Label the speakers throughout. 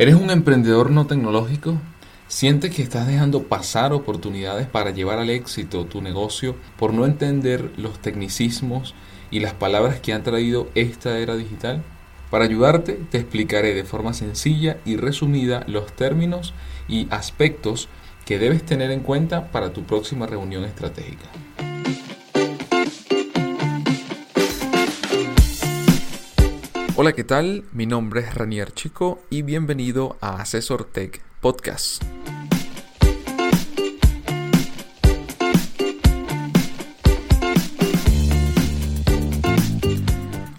Speaker 1: ¿Eres un emprendedor no tecnológico? ¿Sientes que estás dejando pasar oportunidades para llevar al éxito tu negocio por no entender los tecnicismos y las palabras que han traído esta era digital? Para ayudarte te explicaré de forma sencilla y resumida los términos y aspectos que debes tener en cuenta para tu próxima reunión estratégica. Hola, ¿qué tal? Mi nombre es Ranier Chico y bienvenido a Asesor Tech Podcast.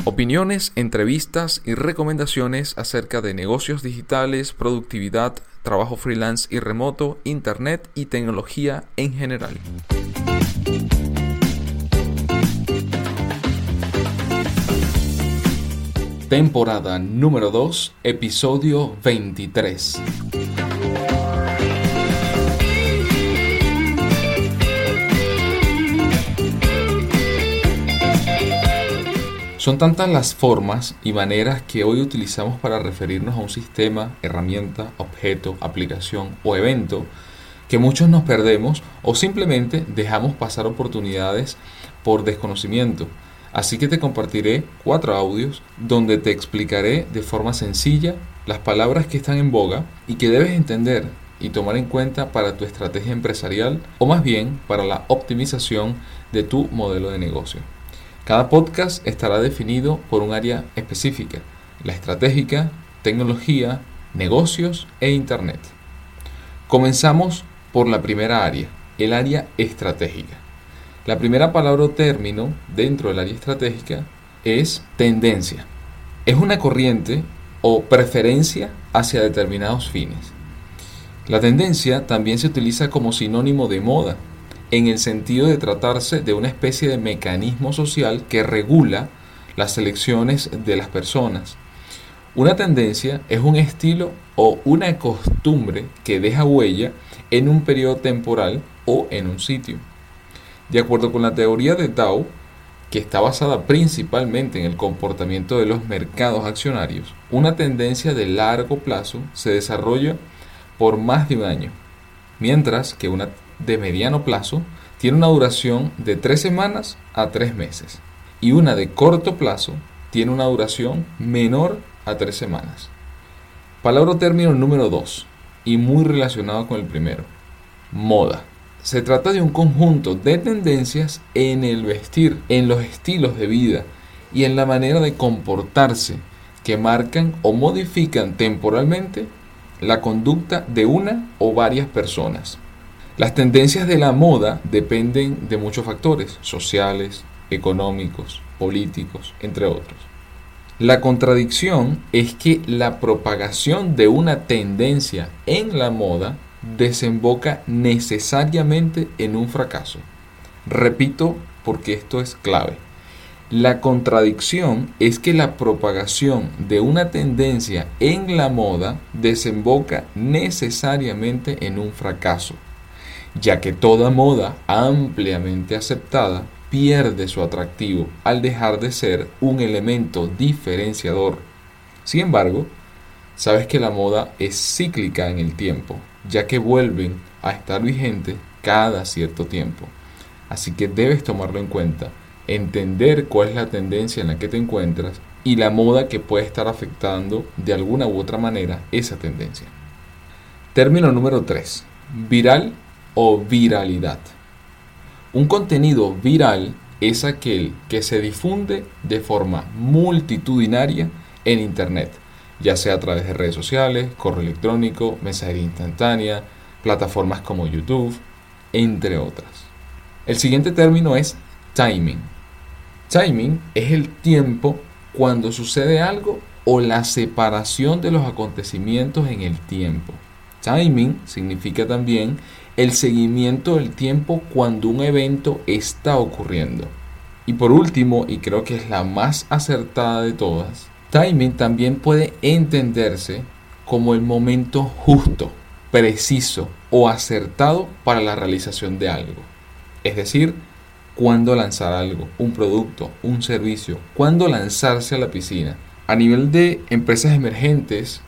Speaker 1: Opiniones, entrevistas y recomendaciones acerca de negocios digitales, productividad, trabajo freelance y remoto, internet y tecnología en general. Temporada número 2, episodio 23. Son tantas las formas y maneras que hoy utilizamos para referirnos a un sistema, herramienta, objeto, aplicación o evento que muchos nos perdemos o simplemente dejamos pasar oportunidades por desconocimiento Así que te compartiré cuatro audios donde te explicaré de forma sencilla las palabras que están en boga y que debes entender y tomar en cuenta para tu estrategia empresarial o más bien para la optimización de tu modelo de negocio. Cada podcast estará definido por un área específica, la estratégica, tecnología, negocios e internet. Comenzamos por la primera área, el área estratégica. La primera palabra o término dentro del área estratégica es tendencia. Es una corriente o preferencia hacia determinados fines. La tendencia también se utiliza como sinónimo de moda, en el sentido de tratarse de una especie de mecanismo social que regula las elecciones de las personas. Una tendencia es un estilo o una costumbre que deja huella en un periodo temporal o en un sitio. De acuerdo con la teoría de Tao, que está basada principalmente en el comportamiento de los mercados accionarios, una tendencia de largo plazo se desarrolla por más de un año, mientras que una de mediano plazo tiene una duración de tres semanas a tres meses y una de corto plazo tiene una duración menor a tres semanas. Palabra o término número 2 y muy relacionado con el primero, moda. Se trata de un conjunto de tendencias en el vestir, en los estilos de vida y en la manera de comportarse que marcan o modifican temporalmente la conducta de una o varias personas. Las tendencias de la moda dependen de muchos factores, sociales, económicos, políticos, entre otros. La contradicción es que la propagación de una tendencia en la moda desemboca necesariamente en un fracaso. Repito porque esto es clave. La contradicción es que la propagación de una tendencia en la moda desemboca necesariamente en un fracaso, ya que toda moda ampliamente aceptada pierde su atractivo al dejar de ser un elemento diferenciador. Sin embargo, sabes que la moda es cíclica en el tiempo ya que vuelven a estar vigentes cada cierto tiempo. Así que debes tomarlo en cuenta, entender cuál es la tendencia en la que te encuentras y la moda que puede estar afectando de alguna u otra manera esa tendencia. Término número 3. Viral o viralidad. Un contenido viral es aquel que se difunde de forma multitudinaria en Internet ya sea a través de redes sociales, correo electrónico, mensajería instantánea, plataformas como YouTube, entre otras. El siguiente término es timing. Timing es el tiempo cuando sucede algo o la separación de los acontecimientos en el tiempo. Timing significa también el seguimiento del tiempo cuando un evento está ocurriendo. Y por último, y creo que es la más acertada de todas, Timing también puede entenderse como el momento justo, preciso o acertado para la realización de algo. Es decir, cuándo lanzar algo, un producto, un servicio, cuándo lanzarse a la piscina. A nivel de empresas emergentes,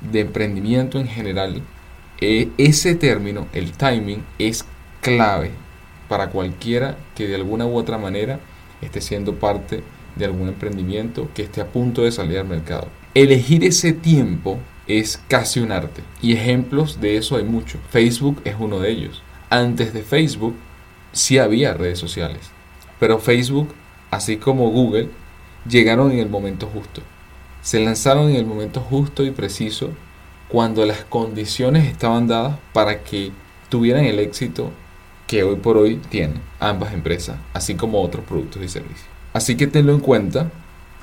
Speaker 1: de emprendimiento en general, eh, ese término, el timing, es clave para cualquiera que de alguna u otra manera esté siendo parte de algún emprendimiento que esté a punto de salir al mercado. Elegir ese tiempo es casi un arte y ejemplos de eso hay muchos. Facebook es uno de ellos. Antes de Facebook sí había redes sociales, pero Facebook, así como Google, llegaron en el momento justo. Se lanzaron en el momento justo y preciso cuando las condiciones estaban dadas para que tuvieran el éxito que hoy por hoy tienen ambas empresas, así como otros productos y servicios. Así que tenlo en cuenta,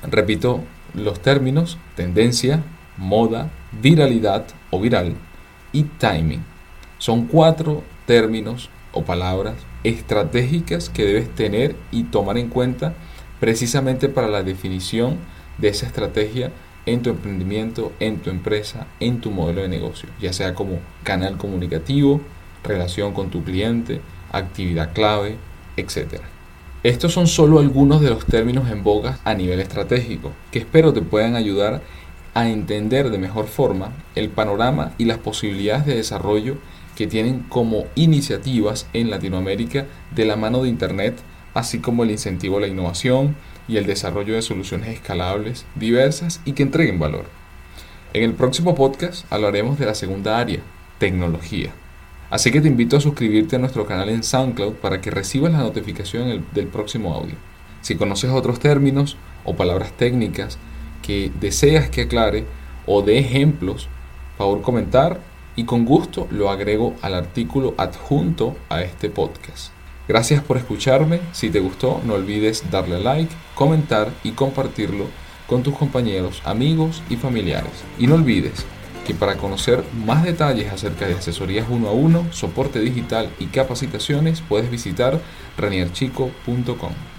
Speaker 1: repito los términos, tendencia, moda, viralidad o viral y timing. Son cuatro términos o palabras estratégicas que debes tener y tomar en cuenta precisamente para la definición de esa estrategia en tu emprendimiento, en tu empresa, en tu modelo de negocio, ya sea como canal comunicativo, relación con tu cliente, actividad clave, etc. Estos son solo algunos de los términos en boga a nivel estratégico que espero te puedan ayudar a entender de mejor forma el panorama y las posibilidades de desarrollo que tienen como iniciativas en Latinoamérica de la mano de Internet, así como el incentivo a la innovación, y el desarrollo de soluciones escalables, diversas y que entreguen valor. En el próximo podcast hablaremos de la segunda área, tecnología. Así que te invito a suscribirte a nuestro canal en SoundCloud para que recibas la notificación del próximo audio. Si conoces otros términos o palabras técnicas que deseas que aclare o de ejemplos, favor comentar y con gusto lo agrego al artículo adjunto a este podcast. Gracias por escucharme. Si te gustó, no olvides darle like, comentar y compartirlo con tus compañeros, amigos y familiares. Y no olvides que para conocer más detalles acerca de asesorías uno a uno, soporte digital y capacitaciones, puedes visitar ranierchico.com.